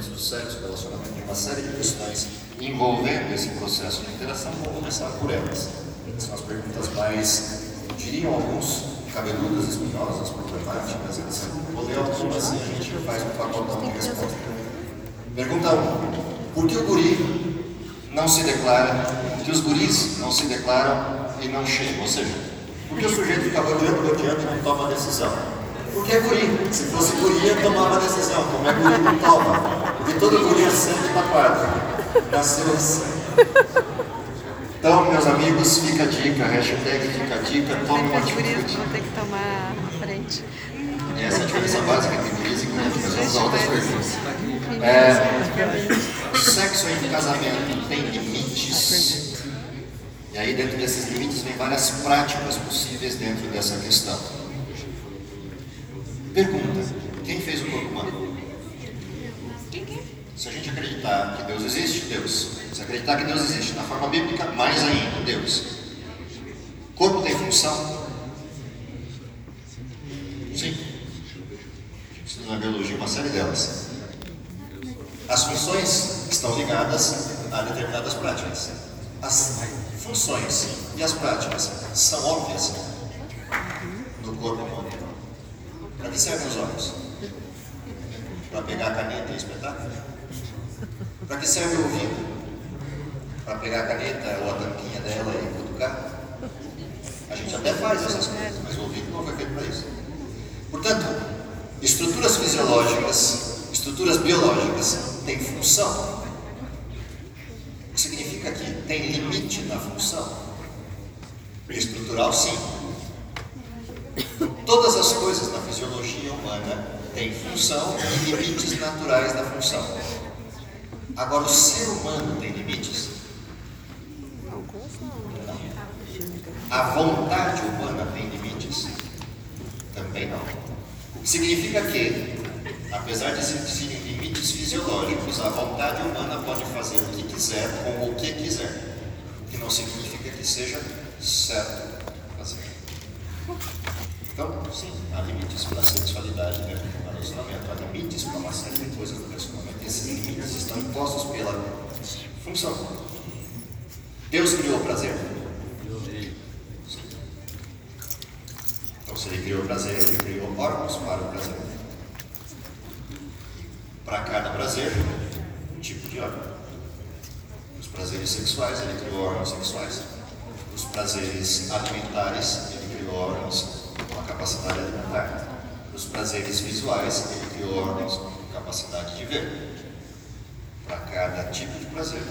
relacionamentos do sexo, relacionamento de uma série de questões envolvendo esse processo de interação, vou começar por elas. São as perguntas mais, diriam alguns, cabeludas, espinhosas, problemáticas, etc. Vou ler algumas e a gente faz um pacotão de resposta. Pergunta 1. Por que o guri não se declara, por que os guris não se declaram e não chegam? Ou seja, por que o sujeito fica rodeando, rodeando e não toma decisão? Porque é guri. Se fosse guri, ia tomar uma decisão. Como é guri, não toma. Todo guri é sangue na quadra. Nasceu assim. Então, meus amigos, fica a dica, hashtag fica a dica, tome uma atitude. Vou ter que tomar a frente. Essa é a diferença básica entre guris e guri. Mas vamos a outras perguntas. É, sexo em casamento tem limites? E aí, dentro desses limites, vem várias práticas possíveis dentro dessa questão. Pergunta: quem fez o corpo humano? Se a gente acreditar que Deus existe, Deus. Se acreditar que Deus existe na forma bíblica, mais ainda, Deus. Corpo tem função? Sim. Estudo na biologia, uma série delas. As funções estão ligadas a determinadas práticas. As funções e as práticas são óbvias no corpo humano. Para que servem os olhos? Para pegar a caneta e espetar? Para que serve o ouvido? Para pegar a caneta ou a tampinha dela e cutucar? A gente até faz essas coisas, mas o ouvido não foi feito para isso. Portanto, estruturas fisiológicas, estruturas biológicas têm função. O que significa que tem limite na função? Estrutural, sim. Todas as coisas na fisiologia humana têm função e limites naturais da função. Agora, o ser humano tem limites? A vontade humana tem limites? Também não. Significa que, apesar de existirem limites fisiológicos, a vontade humana pode fazer o que quiser com o que quiser. O que não significa que seja certo fazer. Então, sim, há limites para a sexualidade dentro do relacionamento, há limites para uma série de coisas do relacionamento. Limites estão impostos pela função. Deus criou o prazer? Então, se ele criou o prazer, ele criou órgãos para o prazer. Para cada prazer, um tipo de órgão. Os prazeres sexuais, ele criou órgãos sexuais. Os prazeres alimentares, ele criou órgãos com a capacidade alimentar. Os prazeres visuais, ele criou órgãos com capacidade de ver. Cada tipo de prazer,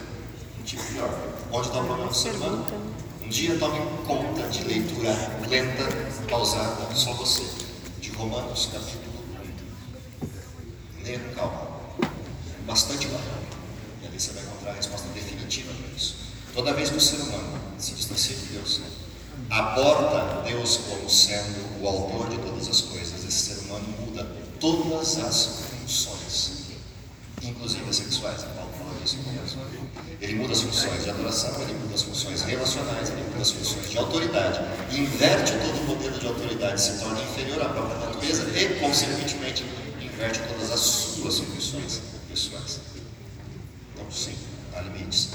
um tipo de órgão. Onde está o problema do ser humano? Um dia tome conta de leitura lenta, pausada, só você, de Romanos capítulo 1. Leia com calma. Bastante calma. E ali você vai encontrar a resposta definitiva para isso. Toda vez que o ser humano se distancia de Deus, aborta Deus como sendo o autor de todas as coisas, esse ser humano muda todas as funções, inclusive as sexuais. Ele muda as funções de adoração, ele muda as funções relacionais, ele muda as funções de autoridade, inverte todo o modelo de autoridade, se torna inferior à própria natureza e, consequentemente, inverte todas as suas funções pessoais. Então, sim, há limites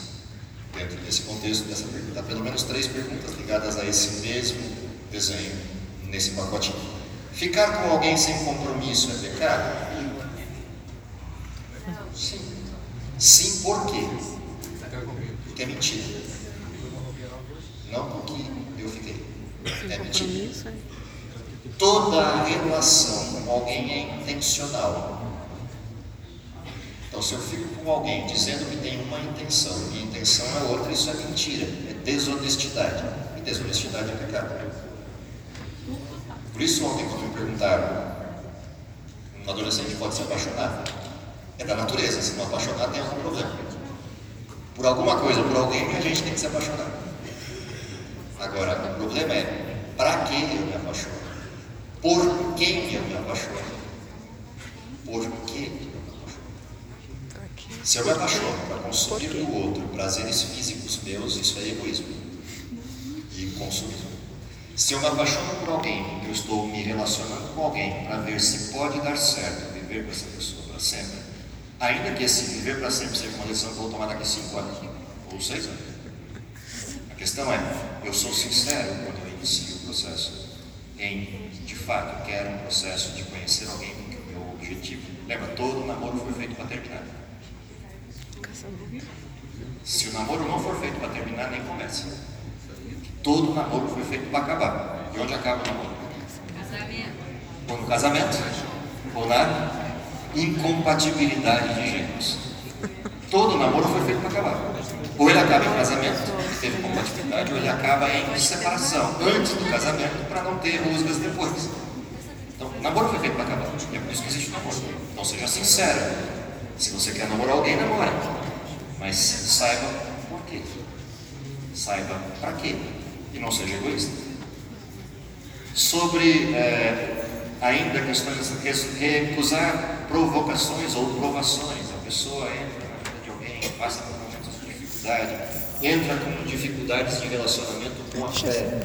dentro desse contexto dessa pergunta. Há pelo menos três perguntas ligadas a esse mesmo desenho, nesse pacotinho. Ficar com alguém sem compromisso é pecado? Sim. Sim, por quê? Porque é mentira. Não porque eu fiquei. É mentira. Toda relação com alguém é intencional. Então, se eu fico com alguém dizendo que tem uma intenção e intenção é outra, isso é mentira, é desonestidade. E desonestidade é pecado. Por isso, ontem, quando me perguntaram, um adolescente pode se apaixonar? É da natureza, se não apaixonar, tem algum problema. Por alguma coisa, por alguém, a gente tem que se apaixonar. Agora, o problema é: para quem eu me apaixono? Por quem eu me apaixono? Por que se eu me apaixono para consumir do outro prazeres físicos meus, isso é egoísmo e consumismo. Se eu me apaixono por alguém, eu estou me relacionando com alguém para ver se pode dar certo viver com essa pessoa para sempre, Ainda que esse viver para sempre seja uma decisão que eu vou tomar daqui cinco anos ou seis anos. A questão é, eu sou sincero quando eu inicio o processo em, de fato, quero um processo de conhecer alguém com o meu objetivo. Lembra, todo namoro foi feito para terminar. Se o namoro não for feito para terminar, nem começa. Todo namoro foi feito para acabar. E onde acaba o namoro? Casamento. Ou no casamento, ou na incompatibilidade de gêneros. Todo namoro foi feito para acabar. Ou ele acaba em casamento, que teve compatibilidade, ou ele acaba em separação, antes do casamento, para não ter rusgas depois. Então, namoro foi feito para acabar. É por isso que existe namoro. Então, seja sincero. Se você quer namorar alguém, namore. Mas saiba por quê. Saiba para quê. E não seja egoísta. Sobre é, ainda questões recusar provocações ou provações. A pessoa entra na vida de alguém, passa por momentos de dificuldade, entra com dificuldades de relacionamento com a fé.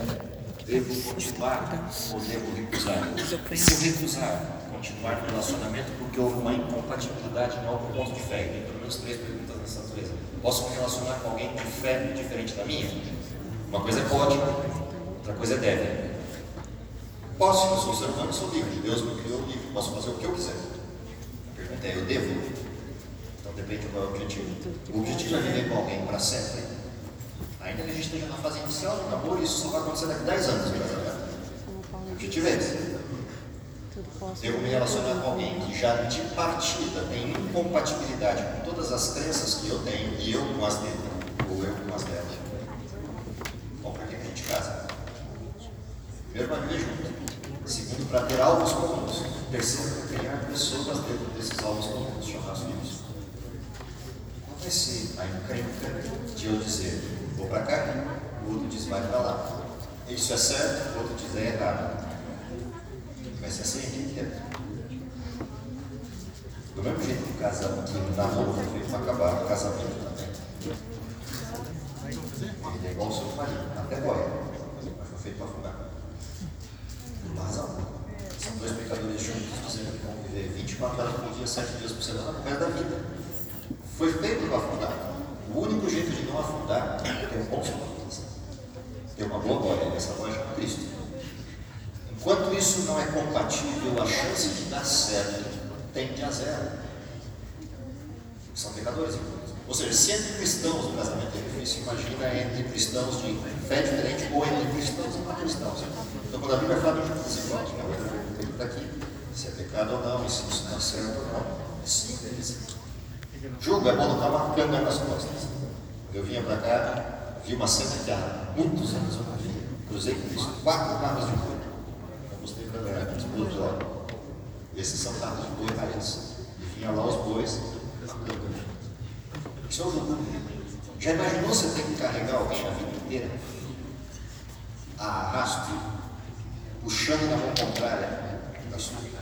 Devo continuar ou devo recusar? Se recusar, continuar no relacionamento porque houve uma incompatibilidade em algum ponto de fé. Tem pelo menos três perguntas nessa natureza. Posso me relacionar com alguém de fé diferente da minha? Uma coisa é pode, outra coisa é deve. Posso, eu sou ser humano, sou livre. Deus me criou livre. Posso fazer o que eu quiser. A pergunta é: eu devo? Então depende do meu objetivo. O objetivo é viver com alguém para sempre. Ainda que a gente esteja na fase inicial do namoro, isso só vai acontecer daqui a 10 anos, O objetivo é esse. Devo me relacionar com alguém que já de partida tem incompatibilidade com todas as crenças que eu tenho e eu com as dele, ou eu com as dela. Bom, para que a gente casa? Primeiro, junto. Segundo, para ter alvos comuns. Terceiro, criar pessoas dentro desses alvos comuns, chamados filhos. Qual vai ser a encrenca de eu dizer, vou para cá, o outro diz, vai para lá. Isso é certo, o outro diz, é errado. Vai ser assim aqui inteiro. Do mesmo jeito que o casamento, que o foi feito para acabar, o casamento também. Ele é igual o seu marido, até boia, mas foi feito para afundar. Pecadores juntos dizendo que vão viver 24 horas por dia, 7 dias por semana, por resto da vida. Foi feito para afundar. O único jeito de não afundar é ter um bom suporte. Ter uma boa boia, essa boia chama Cristo. Enquanto isso não é compatível, a chance de dar certo tende a zero. São pecadores, inclusive. Ou seja, se entre cristãos o casamento é difícil, imagina entre cristãos de fé diferente ou entre cristãos e não cristãos. Então, quando a Bíblia fala de desigual, que é outra pergunta que está aqui, se é pecado ou não, se não é certo ou não, é simples. Julgo é bom botar uma canga nas costas. Eu vinha para cá, vi uma cena que há muitos anos eu não vi. Cruzei com isso, quatro carros de boi é, os bois lá. Esses são carros de boi raiz. E vinha lá os bois. O jogo. Já imaginou você ter que carregar alguém a vida inteira? A arrasto, puxando na mão contrária vida.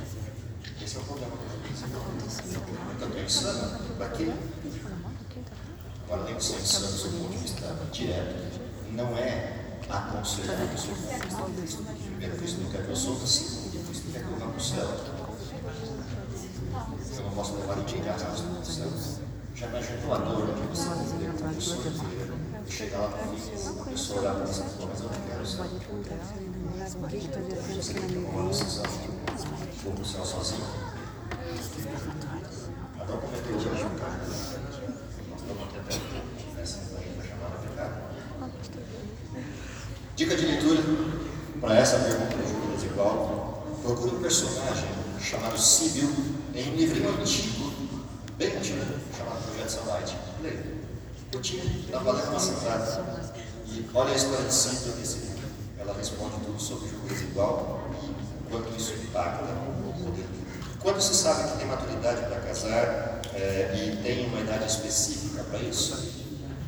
Esse é o problema da. Então, estou insano. Para quê? Agora, nem ser insano do ponto de vista direto, não é aconselhar a pessoa. Primeiro, Cristo não quer sofra, segundo, Cristo quer que eu vá para o céu. Eu não posso levar arrasto para o céu. Já imaginou a dor que você viver com a pessoa e chegar lá no fim, a pessoa olhar para você e falar, mas eu não quero o céu. Você tem que tomar uma decisão, vou para o céu sozinho. Adão cometeu o de pecado. Nós estamos até essa chamada pecado. Dica de leitura para essa pergunta do jogo desigual. Procure um personagem chamado Sibyl em um livrinho antigo, bem antigo, chamado Projeto Sunlight. Leia. Tinha, está valendo uma sentada. E olha a história de Sibyl nesse livro. Ela responde tudo sobre o desigual e quanto isso impacta o poder. Quando se sabe que tem maturidade para casar é, e tem uma idade específica para isso,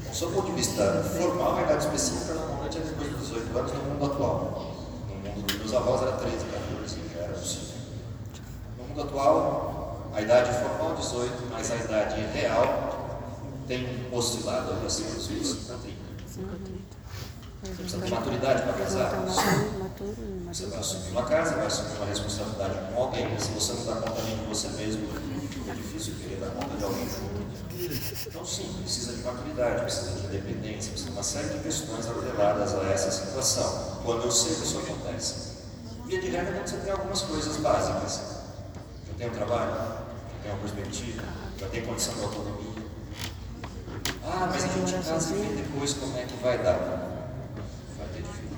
do seu ponto de vista formal, a idade específica normalmente é depois dos 18 anos no mundo atual. No mundo dos avós era 13, 14, já era possível. No mundo atual, a idade formal 18, mas a idade real tem oscilado ali acima dos 25 a 30. Você precisa ter maturidade para casar. Você vai assumir uma casa, vai assumir uma responsabilidade com alguém. Se você não dá conta nem de você mesmo, muito difícil querer dar conta de alguém junto. Então, sim, precisa de maturidade, precisa de independência, precisa de uma série de questões atreladas a essa situação, quando eu sei que isso acontece. Via de regra, quando você tem algumas coisas básicas. Já tem um trabalho, já tem uma perspectiva, já tem condição de autonomia. Ah, mas a gente casa e vê depois como é que vai dar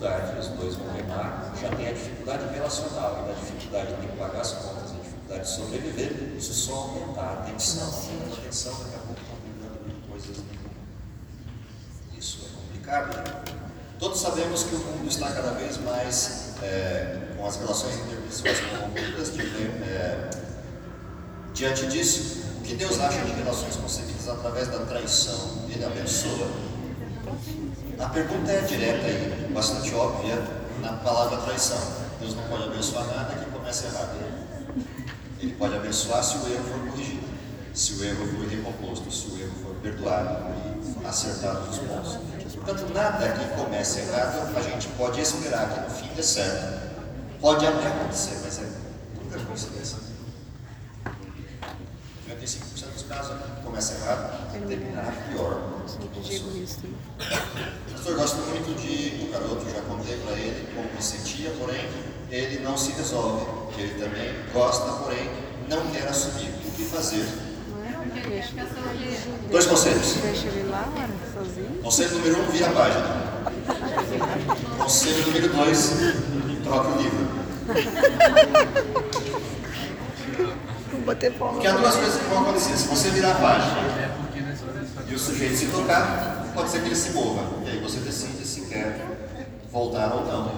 dificuldade, os dois vão remar, já tem a dificuldade relacional a dificuldade de pagar as contas, a dificuldade de sobreviver, isso só aumentar a tensão, aumenta a tensão, daqui a pouco estão brigando por coisas. Isso é complicado. Né? Todos sabemos que o mundo está cada vez mais é, com as relações interpessoais corrompidas. De, é, diante disso, o que Deus acha de relações concebidas através da traição, Ele abençoa a pergunta é direta e bastante óbvia na palavra traição. Deus não pode abençoar nada que comece errado. Ele pode abençoar se o erro for corrigido, se o erro for recomposto, se o erro for perdoado e acertado os pontos. Portanto, nada que comece errado a gente pode esperar que no fim dê certo. Pode até acontecer, mas é muita coincidência. Começa errado, terminar pior. Pastor, gosto muito de um garoto, já contei para ele como me sentia, porém ele não se resolve. Ele também gosta, porém não quer assumir. O que fazer? Dois conselhos. Deixa ele lá, sozinho. Conselho número um, vira a página. Conselho número dois, troque o livro. Porque há duas coisas que vão acontecer. Se você virar a página e o sujeito se tocar, pode ser que ele se mova. E aí você decide se quer voltar ou não.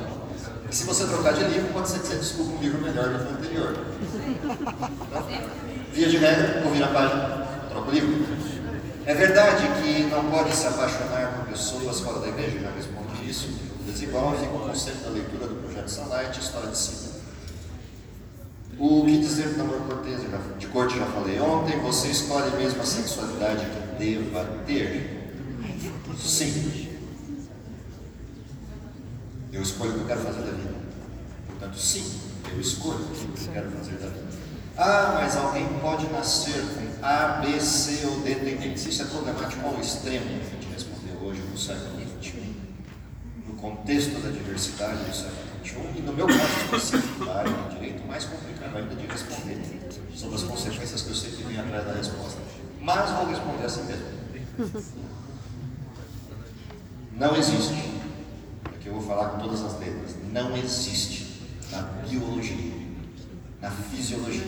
E se você trocar de livro, pode ser que você descubra um livro melhor do que o anterior. Então, via de regra, vou virar a página, troca o livro. É verdade que não pode se apaixonar por pessoas fora da igreja, já respondi isso. Desigual fica o conceito da leitura do projeto Sunlight, história de cima. O que dizer do namoro cortês? De corte já falei ontem. Você escolhe mesmo a sexualidade que deva ter? Sim. Eu escolho o que eu quero fazer da vida. Portanto, sim, eu escolho o que eu quero fazer da vida. Ah, mas alguém pode nascer com A, B, C ou D tendência. Isso é problemático ao extremo, a gente respondeu hoje no século XXI. No contexto da diversidade do século XXI, e no meu caso específico da área de direito, mais complicado ainda de responder sobre as consequências que eu sei que vem atrás da resposta. Mas vou responder assim mesmo. Não existe, aqui eu vou falar com todas as letras, não existe na biologia, na fisiologia,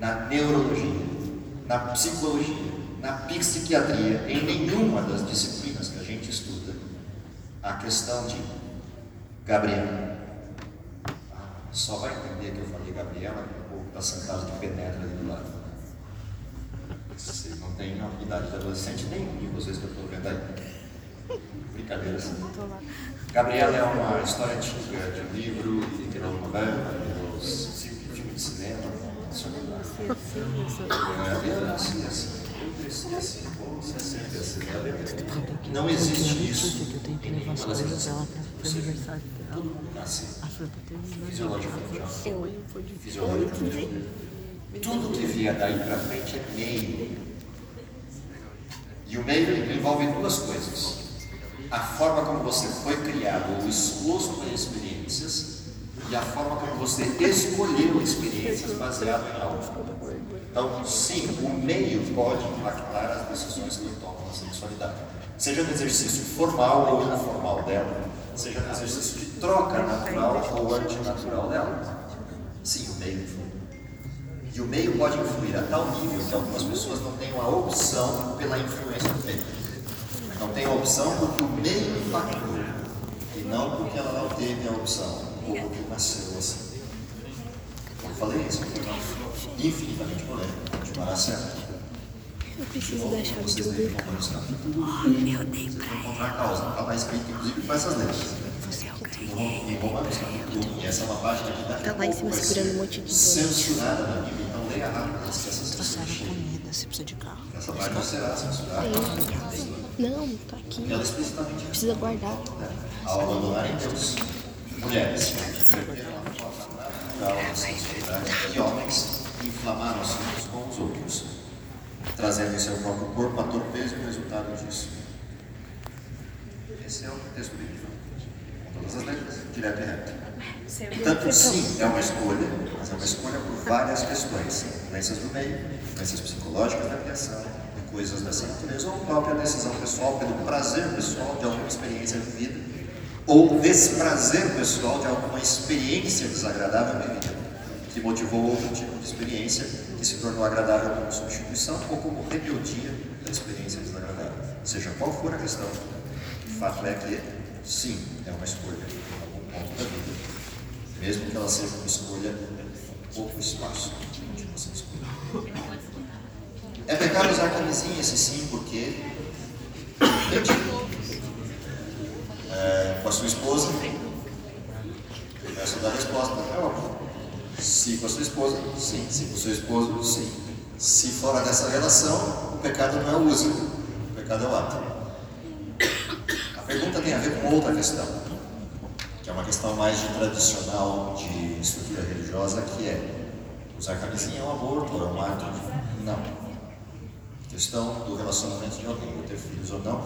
na neurologia, na psicologia, na psiquiatria, em nenhuma das disciplinas que a gente estuda, a questão de Gabriela. Só vai entender que eu falei Gabriela, o povo está sentado de penetra ali do lado. Vocês não têm idade de adolescente nenhum de vocês que eu estou vendo aí. Brincadeiras. Gabriela é uma história antiga de um livro, virou novela, virou filme de cinema. Eu nasci assim, eu cresci assim, você sempre assim. Existe isso em nenhuma das relações. Tudo que vier daí para frente é meio. E o meio envolve duas coisas a forma como você foi criado ou exposto a experiências e a forma como você escolheu experiências baseado em algo. Então, sim, o meio pode impactar as decisões que tomo na sexualidade. Seja no exercício formal ou informal dela, seja no exercício de troca natural ou antinatural dela. Sim, o meio influi. E o meio pode influir a tal nível que algumas pessoas não tenham a opção pela influência do meio. Não tem a opção porque o meio impactou. E não porque ela não teve a opção, ou porque nasceu assim. Eu falei isso, foi infinitamente polêmico. Continuará certo. Eu preciso da chave de lubrificante. Eu dei pra encontrar a causa. Está lá escrito, inclusive, com essas letras. Você é. Em 1. E essa é uma página que daqui Tá lá em cima segurando um monte de censurada na Bíblia. Então leia rápido Trouxeram comida, se precisa de carro. Essa página será censurada. Não, tá aqui. Ela explicitamente Precisa guardar. ao abandonarem Deus, mulheres da sensualidade e homens inflamaram-se uns com os outros, trazendo em seu próprio corpo a torpeza e o resultado disso. Esse é o texto bíblico. Com todas as letras, direto e reto. Portanto, sim, é uma escolha, mas é uma escolha por várias questões. Doenças do meio, doenças psicológicas da criação, coisas dessa natureza, ou própria decisão pessoal, pelo prazer pessoal de alguma experiência vivida, ou desprazer pessoal de alguma experiência desagradável vivida, que motivou outro tipo de experiência que se tornou agradável como substituição ou como rebeldia da experiência desagradável. Seja qual for a questão, o fato é que, sim, é uma escolha em algum ponto da vida, mesmo que ela seja uma escolha pouco espaço, continua sendo escolha. É pecado usar camisinha, esse sim, porque é, com a sua esposa, essa é a resposta, é óbvio. Se com a sua esposa, sim. Se com o seu esposo, sim. Se fora dessa relação, o pecado não é o uso, o pecado é o ato. A pergunta tem a ver com outra questão, que é uma questão mais de tradicional de estrutura religiosa, que é usar camisinha é um aborto, é um ato? Não. A questão do relacionamento de alguém, ter filhos ou não,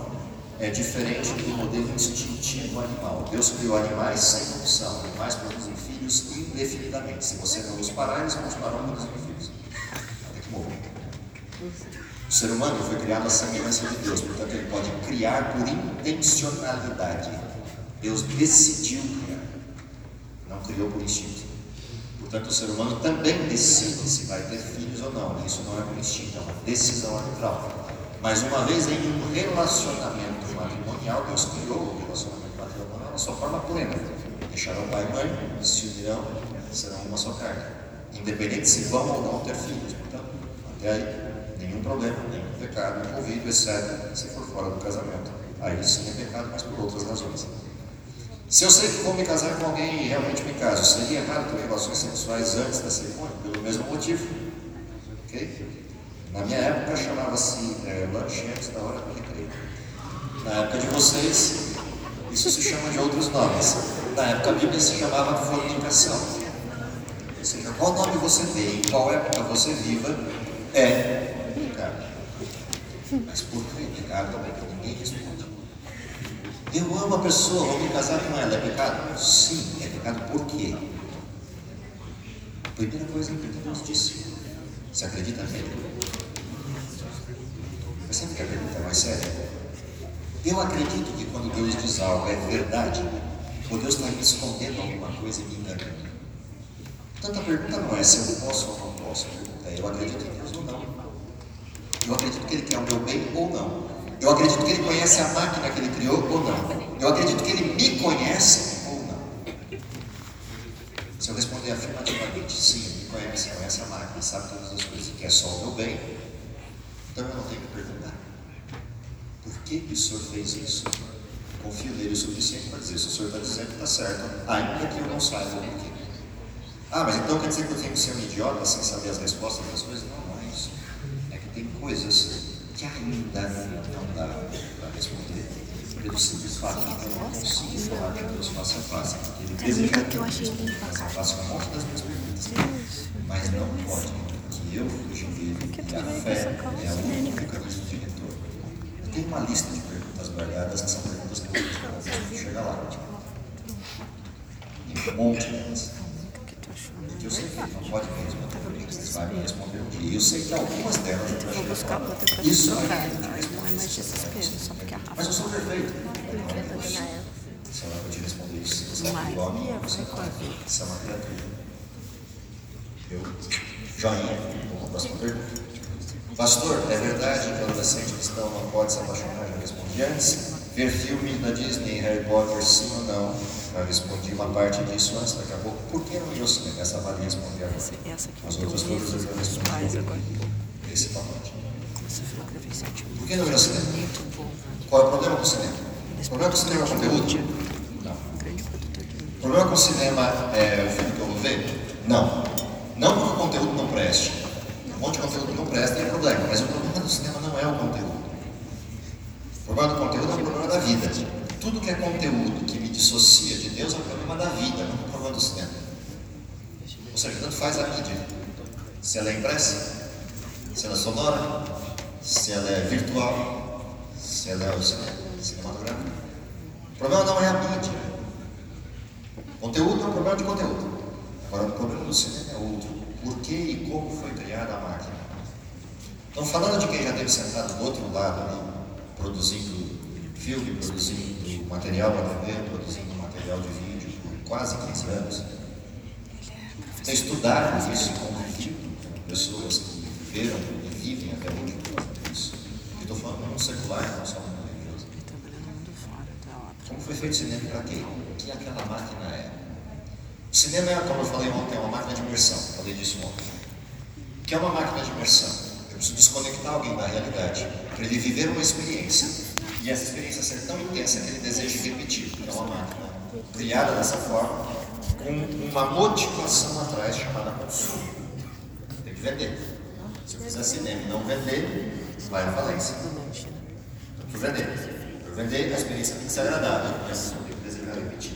é diferente do modelo instintivo animal. Deus criou animais sem opção, animais produzem filhos indefinidamente. Se você não os parar, eles continuarão produzindo filhos. Até que morrer. O ser humano foi criado à semelhança de Deus, portanto ele pode criar por intencionalidade. Deus decidiu criar, não criou por instinto. Portanto, o ser humano também decide se vai ter filhos ou não. Isso não é por instinto, é uma decisão arbitral. Mas uma vez em um relacionamento matrimonial, Deus criou o relacionamento matrimonial na sua forma plena. Deixarão pai e mãe, se unirão, serão uma só carne. Independente se vão ou não ter filhos. Portanto, até aí, nenhum problema, nenhum pecado envolvido, exceto se for fora do casamento. Aí sim é pecado, mas por outras razões. Se eu sei que vou me casar com alguém e realmente me caso, seria errado ter relações sexuais antes da cerimônia, pelo mesmo motivo. Ok? Na minha época chamava-se é, lanche antes da hora recreio. Na época de vocês, isso se chama de outros nomes. Na época a Bíblia se chamava fornicação. Ou seja, qual nome você dê, em qual época você viva, é pecado. Mas por que pecado também que ninguém responde? Eu amo a pessoa, vou me casar com ela, é pecado? Sim, é pecado por quê? A primeira coisa que Deus disse. Você acredita nele? Mas sempre que a pergunta é mais séria. Eu acredito que quando Deus diz algo é verdade, ou Deus está me escondendo alguma coisa e me enganando. Portanto, a pergunta não é se eu posso ou não posso. A pergunta é: eu acredito em Deus ou não? Eu acredito que Ele quer o meu bem ou não? Eu acredito que Ele conhece a máquina que Ele criou ou não? Eu acredito que Ele me conhece ou não? Se eu responder afirmativamente, sim, Ele me conhece, conhece a máquina, sabe todas as coisas, quer só o meu bem, então eu não tenho que perguntar. Por que, que o Senhor fez isso? Confio nele o suficiente para dizer, se o Senhor está dizendo, está certo, ainda que eu não saiba o porquê. Ah, mas então quer dizer que eu tenho que ser um idiota sem saber as respostas das coisas? Não, não é isso. É que tem coisas que ainda não dá para responder. Pelo simples fato de que eu não consigo falar que Deus faça face. Porque Ele deseja que eu faça um monte das minhas perguntas. Mas não pode que eu fuja dele. E a fé é o único mecanismo de tenho uma lista de perguntas guardadas que são perguntas que eu chegar lá. Tem um monte delas. Porque eu sei que não pode me responder perguntas, ele vai me responder um dia. E eu sei que algumas delas eu Vou buscar ter pra Isso aí. não é mais desespero, só porque a Rafa Mas eu sou perfeito. Se ela vai te responder isso, se você é Maria igual, você é uma criatura. Eu, joinha, vou para a próxima pergunta. Pastor, é verdade que o adolescente cristão não pode se apaixonar? Já respondi antes. Ver filme da Disney, Harry Potter, sim ou não? Já respondi uma parte disso antes, daqui a pouco. Por que não ao cinema? Essa vale responder agora. Essa, essa aqui As outras todas eu já respondi. agora. Esse pacote. Eu Por que não ir ao cinema? Bom. Qual é o problema com o cinema? O problema com o cinema é o conteúdo? Não. O problema com o cinema é o filme que eu vou ver? Não. Não porque o conteúdo não preste. Um monte de conteúdo que não presta é problema, mas o problema do cinema não é o conteúdo. O problema do conteúdo é o problema da vida. Tudo que é conteúdo que me dissocia de Deus é o problema da vida, não o problema do cinema. Ou seja, tanto faz a mídia. Se ela é impressa, se ela é sonora, se ela é virtual, se ela é cinematográfica. O problema não é a mídia. Conteúdo é um problema de conteúdo. Agora, o problema do cinema é outro. Por que e como foi criada a máquina? Então, falando de quem já teve sentado do outro lado ali, produzindo filme, produzindo material para TV, produzindo material de vídeo por quase 15 anos, ter estudado isso com pessoas que viveram e vivem até hoje por causa disso. Eu estou falando mundo secular, não só no religioso. Obra. Como foi feito o cinema para quê? O que aquela máquina é? O cinema é, como eu falei ontem, é uma máquina de imersão. Falei disso ontem. O que é uma máquina de imersão? Eu preciso desconectar alguém da realidade para ele viver uma experiência. E essa experiência ser tão intensa que ele deseja repetir. É uma máquina criada dessa forma, com uma motivação atrás chamada consumo. Tem que vender. Se eu fizer cinema e não vender, vai à falência. Por vender. Por vender, a experiência tem que ser agradável. Mas não tem que repetir.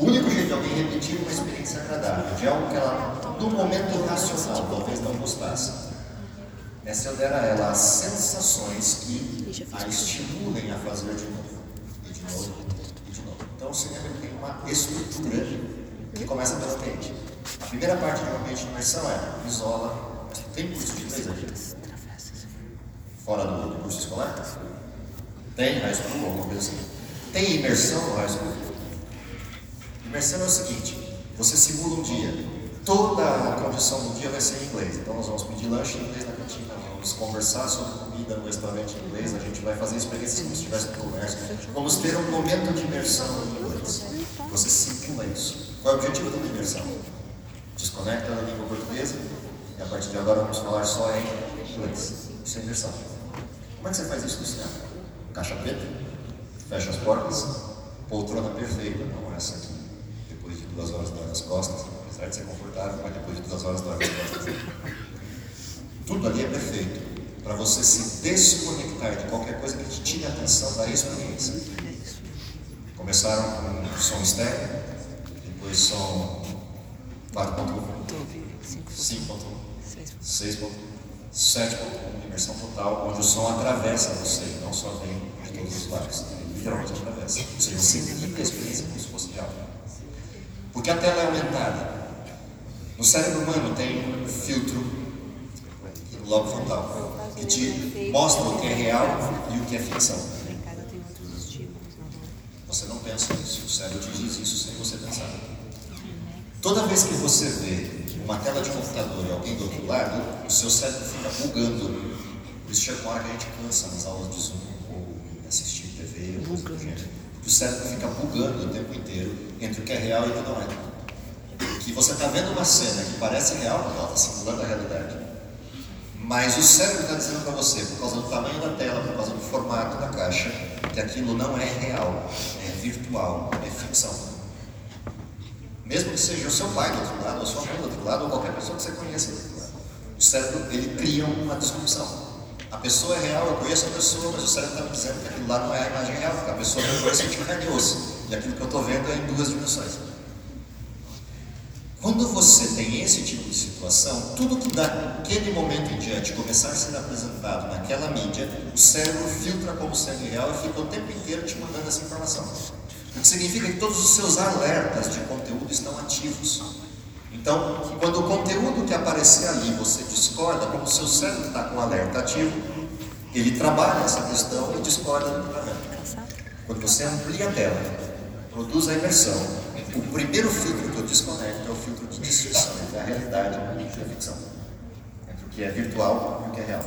O único jeito de alguém repetir uma experiência agradável, de algo que ela, no momento racional, talvez não gostasse, é se eu der a ela as sensações que a estimulem a fazer de novo, e de novo, e de novo. Então o cinema tem uma estrutura que começa pelo ambiente. A primeira parte de um ambiente de imersão é isola. Tem curso de inglês aqui? Fora do, do curso escolar? Tem high school, alguma coisa assim? Tem imersão no high school? Imersão é o seguinte: você simula um dia. Toda a condição do dia vai ser em inglês. Então nós vamos pedir lanche em inglês na cantina, vamos conversar sobre comida no restaurante em inglês, a gente vai fazer experiências como se estivesse no comércio. Vamos ter um momento de imersão em inglês. Você simula isso. Qual é o objetivo da imersão? Desconecta da língua portuguesa e a partir de agora vamos falar só em inglês. Isso é imersão. Como é que você faz isso no cinema? Caixa preta, fecha as portas, poltrona perfeita, não essa aqui. Depois de duas horas dói nas costas, apesar de ser confortável, mas depois de duas horas dói nas costas. Tudo ali é perfeito. Para você se desconectar de qualquer coisa que te tire a atenção da experiência. Começaram com som estéreo, depois som 4.1, Teve 5 5.1, 6 6.1, 7.1, imersão total, onde o som atravessa você, não só vem de todos os lados, literalmente atravessa. Ou seja, você vive a experiência como se fosse real. Porque a tela é aumentada. No cérebro humano tem um filtro no lobo frontal, que te mostra o que é real e o que é ficção. Você não pensa nisso, o cérebro te diz isso sem você pensar. Toda vez que você vê uma tela de computador e alguém do outro lado, o seu cérebro fica bugando. Por isso chega uma hora que a gente cansa nas aulas de Zoom ou assistir TV ou coisa do gênero. Porque o cérebro fica bugando o tempo inteiro entre o que é real e o que não é. Que você está vendo uma cena que parece real, ela está simulando a realidade. Mas o cérebro está dizendo para você, por causa do tamanho da tela, por causa do formato da caixa, que aquilo não é real, é virtual, é ficção. Mesmo que seja o seu pai do outro lado, ou a sua mãe do outro lado, ou qualquer pessoa que você conheça do outro lado. O cérebro, ele cria uma disrupção. A pessoa é real, eu conheço a pessoa, mas o cérebro está me dizendo que aquilo lá não é a imagem real, porque a pessoa que eu conheço é de carne e. E aquilo que eu estou vendo é em duas dimensões. Quando você tem esse tipo de situação, tudo que daquele momento em diante começar a ser apresentado naquela mídia, o cérebro filtra como sendo real e fica o tempo inteiro te mandando essa informação. O que significa que todos os seus alertas de conteúdo estão ativos. Então, quando o conteúdo que aparecer ali você discorda, como o seu cérebro está com alerta ativo, ele trabalha essa questão e discorda do vendo. Quando você amplia a tela, produz a imersão, o primeiro filtro que eu desconecto é o filtro de distinção entre a realidade e a ficção. Entre o que é virtual e o que é real.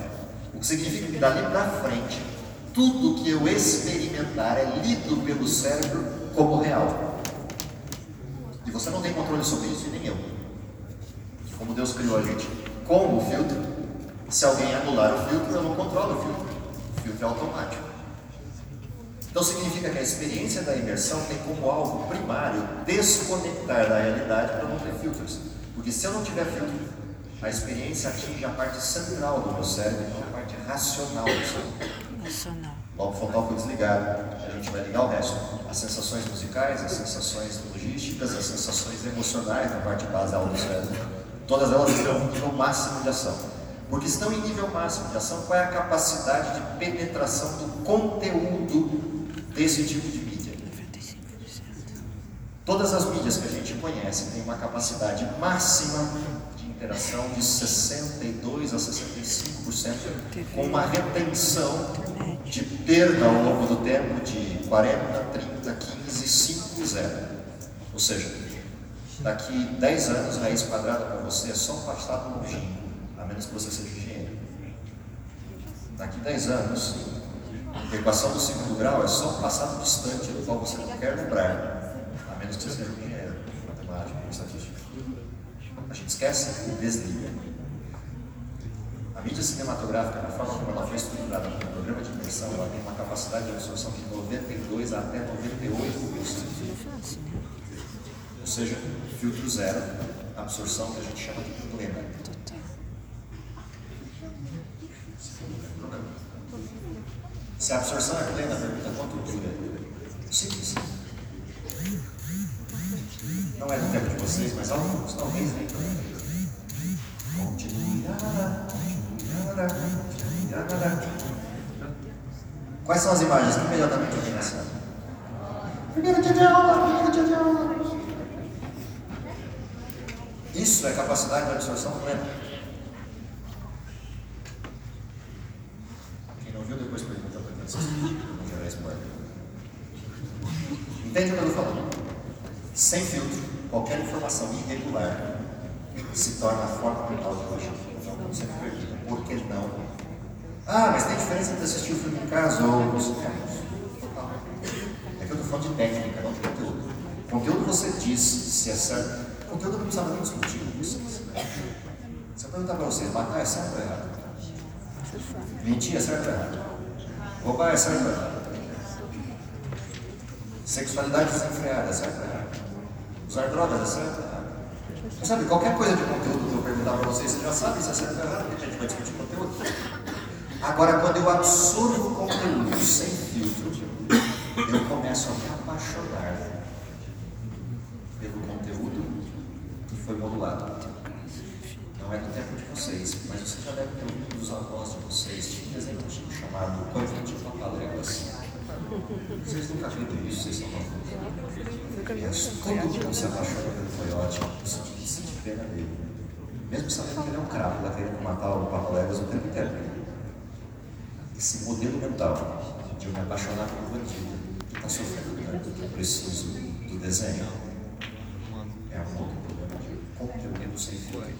O que significa que dali para frente, tudo que eu experimentar é lido pelo cérebro como real. E você não tem controle sobre isso, e nem eu. Como Deus criou a gente com o filtro, se alguém anular o filtro, eu não controlo o filtro. O filtro é automático. Então significa que a experiência da imersão tem como alvo primário desconectar da realidade para não ter filtros. Porque se eu não tiver filtro, a experiência atinge a parte central do meu cérebro, não a parte racional do cérebro. Emocional. Logo frontal foi desligado, a gente vai ligar o resto. As sensações musicais, as sensações logísticas, as sensações emocionais na parte basal do cérebro. Todas elas estão no máximo de ação. Porque estão em nível máximo de ação, qual é a capacidade de penetração do conteúdo desse tipo de mídia? 95%. Todas as mídias que a gente conhece têm uma capacidade máxima de interação de 62 a 65%, com uma retenção de perda ao longo do tempo de 40, 30, 15, 5, 0. Ou seja, daqui 10 anos, raiz quadrada para você é só um passado longínquo, a menos que você seja engenheiro. Daqui 10 anos, a equação do segundo grau é só um passado distante do qual você não quer lembrar, a menos que você seja engenheiro, matemático, estatístico. A gente esquece e desliga. A mídia cinematográfica, na forma como ela foi estruturada no programa de imersão, ela tem uma capacidade de absorção de 92 a até 98%. Né? Ou seja, filtro zero, absorção que a gente chama de plena. Se a absorção é plena, pergunta quanto dura. Simples. Não é do tempo de vocês, mas alguns talvez nem tanto. Continuará. Quais são as imagens que imediatamente cena? Primeiro dia de aula, primeiro dia de aula. Isso é capacidade de absorção plena. Quem não viu, depois pergunta para quem assistiu. Não gerar spoiler. Entende o que eu estou falando? Sem filtro, qualquer informação irregular se torna a forma mental de hoje. Então, você me pergunta, por que não? Ah, mas tem diferença entre assistir o filme em casa ou nos cinemas? Total. É que eu estou falando de técnica, não de conteúdo. Conteúdo você diz se é certo. Conteúdo não precisava nem discutir vocês. Se eu perguntar para vocês, matar é certo ou errado? Mentir é certo ou errado? Roubar é certo ou errado? Sexualidade desenfreada é certo ou errado? Usar drogas é certo ou errado? Não sabe, qualquer coisa de conteúdo que eu perguntar para vocês, vocês já sabem se é certo ou errado, porque a gente vai discutir conteúdo. Agora, quando eu absorvo conteúdo sem filtro, eu começo a me apaixonar pelo conteúdo que foi modulado. Não é do tempo de vocês, mas você já deve ter ouvido dos avós de vocês. Tinha um desenho antigo chamado Coisinha de Papaléguas. Vocês nunca viram isso, vocês estão falando. Todo mundo se apaixonou pelo coiote, de sentir pena dele. Mesmo sabendo que ele é um crapo, lá querendo matar o Papaléguas o tempo inteiro esse modelo mental de eu me apaixonar pelo bandido que está sofrendo tanto que eu preciso do desenho é um outro conteúdo sem filtro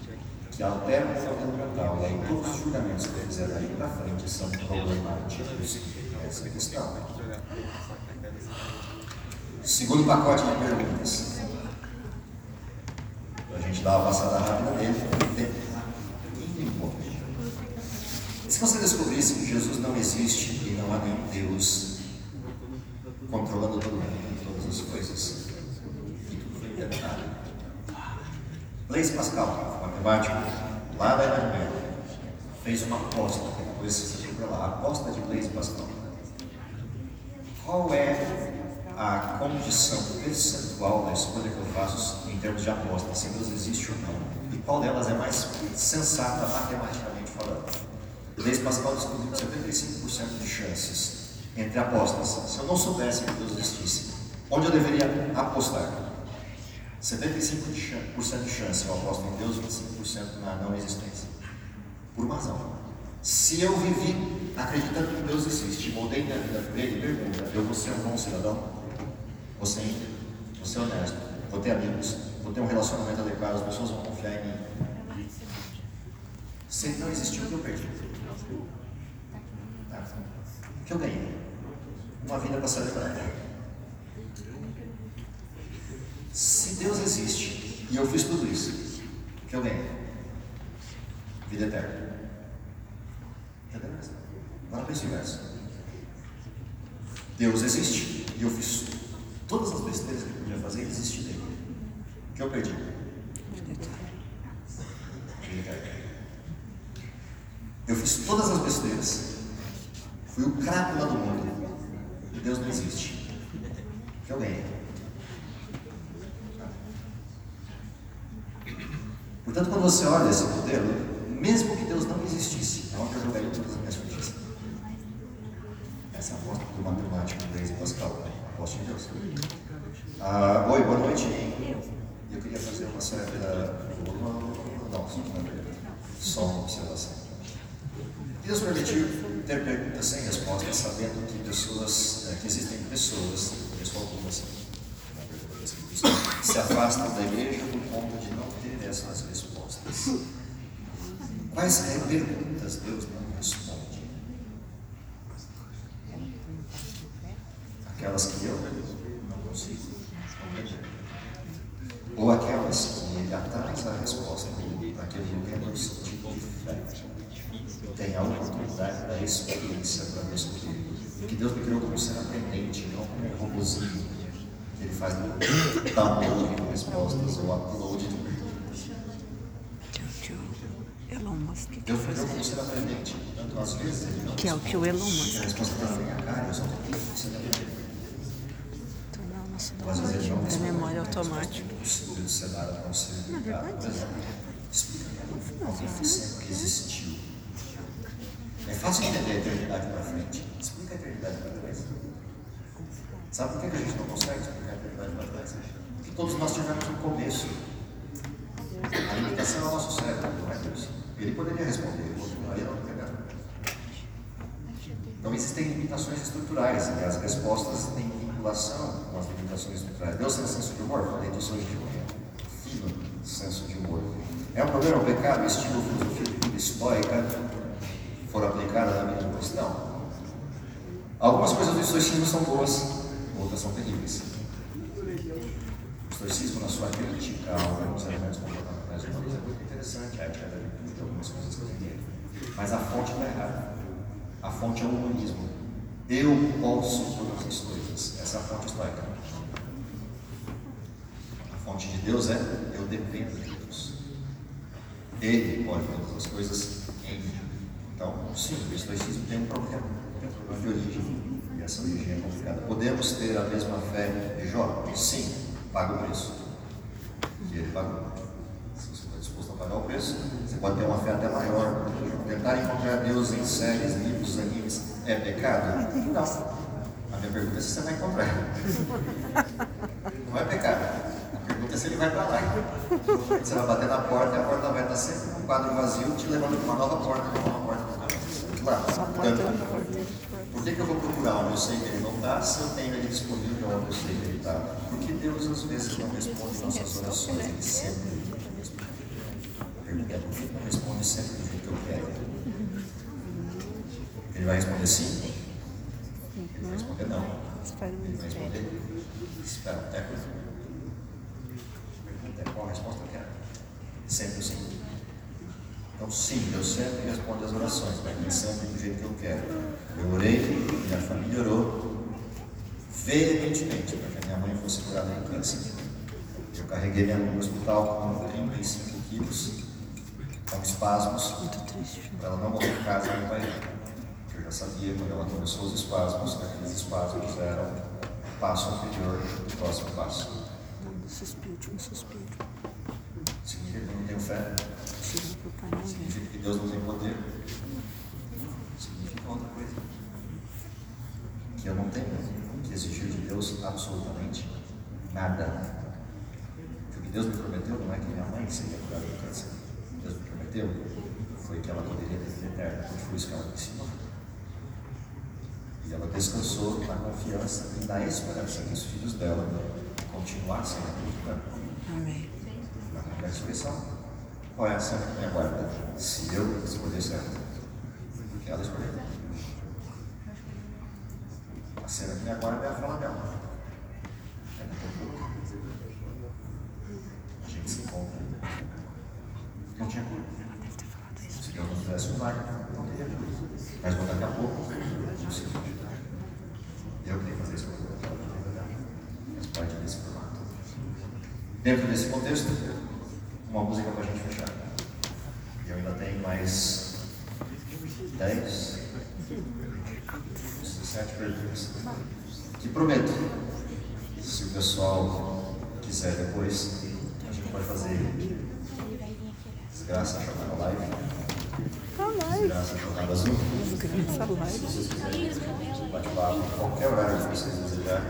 que altera o modelo mental e aí todos os julgamentos que eu fizer daí para frente são problemáticos essa questão. Segundo pacote de perguntas. A gente dá uma passada rápida nele, embora. Se você descobrisse que Jesus não existe e não há nenhum Deus controlando todo mundo, todas as coisas, e tudo foi inventado. Blaise Pascal, matemático, lá da Média, fez uma aposta, depois você para lá, aposta de Blaise Pascal. Qual é a condição percentual da escolha que eu faço em termos de aposta, se Deus existe ou não? E qual delas é mais sensata matematicamente falando? Blaise Pascal descobriu 75% de chances entre apostas. Se eu não soubesse que Deus existisse, onde eu deveria apostar? 75% de chance eu aposto em Deus, 25% na não existência. Por uma razão. Se eu vivi acreditando que Deus existe, moldei minha vida por Ele, pergunta: eu vou ser um bom cidadão? Vou ser íntegro? Vou ser honesto? Vou ter amigos? Vou ter um relacionamento adequado? As pessoas vão confiar em mim? Se não existiu, o que eu perdi? Tá. O que eu ganhei? Uma vida para celebrar. Se Deus existe e eu fiz tudo isso, o que eu ganhei? Vida eterna. Entendeu? Agora pense o inverso. Deus existe e eu fiz todas as besteiras que eu podia fazer e desisti dele. O que eu perdi? Vida eterna. Eu fiz todas as besteiras. Fui o crápula do mundo. E Deus não existe. Que eu ganhei. Portanto, quando você olha esse modelo, mesmo que Deus não existisse, é uma eu que todas as minhas. Essa é a aposta do matemático inglês Pascal. Né? Aposta em Deus. Ah, oi, boa noite. Eu queria fazer uma certa. Não, só uma observação. Deus permitiu ter perguntas sem resposta, sabendo que pessoas, eh, que existem pessoas, que assim, assim, se afastam da igreja por conta de não ter essas respostas. Quais perguntas Deus não responde? Aquelas que eu não consigo. Ou aquelas que ele atrasa a resposta para que eu menos tipo de fé tenha a oportunidade da experiência para descobrir. Que Deus me criou como ser aprendente, não como um robôzinho ele faz download de respostas ou upload de perguntas. Tio Elon Musk. Deus me criou como ser aprendente. Tanto às vezes ele não Que é o tio Elon E a Musk. resposta está na minha cara, eu só tenho que ser aprendente. Tornar o nosso Mas às vezes não da memória automática. O seguro do cenário não que sempre existiu. É fácil entender a eternidade para frente. Explica a eternidade para trás. Sabe por que que a gente não consegue explicar a eternidade para trás? Porque todos nós tivemos um começo. A limitação é o nosso cérebro, não é Deus. Ele poderia responder, ele continuaria não pegando. Então existem limitações estruturais e as respostas têm vinculação com as limitações estruturais. Deus tem senso de humor? Falei disso hoje de manhã. Fino senso de humor. É um problema o pecado, estilo filosofia estoica, for aplicada na vida cristão? Algumas coisas do estoicismo são boas, outras são terríveis. O estoicismo, na sua crítica alguns elementos comportamentais é muito interessante, a ética da algumas coisas que eu entendi. Mas a fonte está errada. A fonte é o humanismo. Eu posso todas as coisas. Essa é a fonte estoica. A fonte de Deus é eu dependo de Deus. Ele pode todas as coisas em mim. Então, sim, o estoicismo tem um problema. Tem um problema de origem. E essa origem é complicada. Podemos ter a mesma fé de Jó? Sim, paga o preço. E ele pagou. Se você está disposto a pagar o preço, você pode ter uma fé até maior. Tentar encontrar Deus em séries, livros, animes é pecado? Não. A minha pergunta é se você vai encontrar. Não é pecado. A pergunta é se ele vai para lá. Você vai bater na porta e a porta vai estar sempre com um quadro vazio te levando para uma nova porta, para uma nova porta. Claro. Portanto, por que, que eu vou procurar onde eu sei que ele não está se eu tenho ele disponível onde eu sei que ele está? Porque Deus às vezes não responde nossas orações, ele sempre pergunta é por que não responde sempre do jeito que eu quero? Ele vai responder sim? Ele vai responder não? Ele vai responder? Espera, até coisa. Pergunta é qual a resposta eu quero? Sempre sim. Então, sim, Deus sempre responde as orações, mas nem sempre do jeito que eu quero. Eu orei, minha família orou veementemente para que a minha mãe fosse curada em câncer. Eu carreguei minha mãe no hospital com 35 quilos, com espasmos, Muito triste. para ela não morrer em casa no pai. Eu já sabia quando ela começou os espasmos, que aqueles espasmos eram o passo anterior do próximo passo. Dando suspiro, um suspiro. Significa que eu não tenho fé, significa que Deus não tem poder, significa outra coisa. Que eu não tenho que exigir de Deus absolutamente nada. Que o que Deus me prometeu não é que minha mãe seria curada do câncer. Prometeu foi que ela poderia ter vida eterna, porque foi isso que ela ensinou. E ela descansou na confiança e na esperança que os filhos dela continuassem acreditando Amém. na ressurreição. Qual é a cena que me aguarda? Se eu escolher certo. Ela escolheu. A cena que me aguarda é a fala dela. É a gente se encontra. Não tinha cura. Ela deve ter falado isso. Se Deus não tivesse um milagre, não teria cura. Mas vou daqui a pouco. não sei. Eu queria fazer isso Mas pode nesse formato. Dentro desse contexto, uma música para a gente fechar. E eu ainda tenho mais 10, 17 perguntas. Que prometo, se o pessoal quiser depois, a gente pode fazer desgraça chamada live. live. Graça Jornada Azul. Essa live. vocês quiserem bate-papo, qualquer horário que vocês desejarem,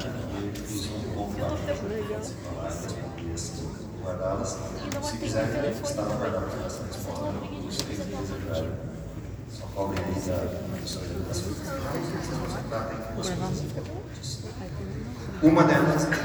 falar, responder essas coisas guardadas. Se quiserem também, está no guardado para essa resposta, que desejarem. Só cobrem aí da pessoa da educação. Vocês. Uma delas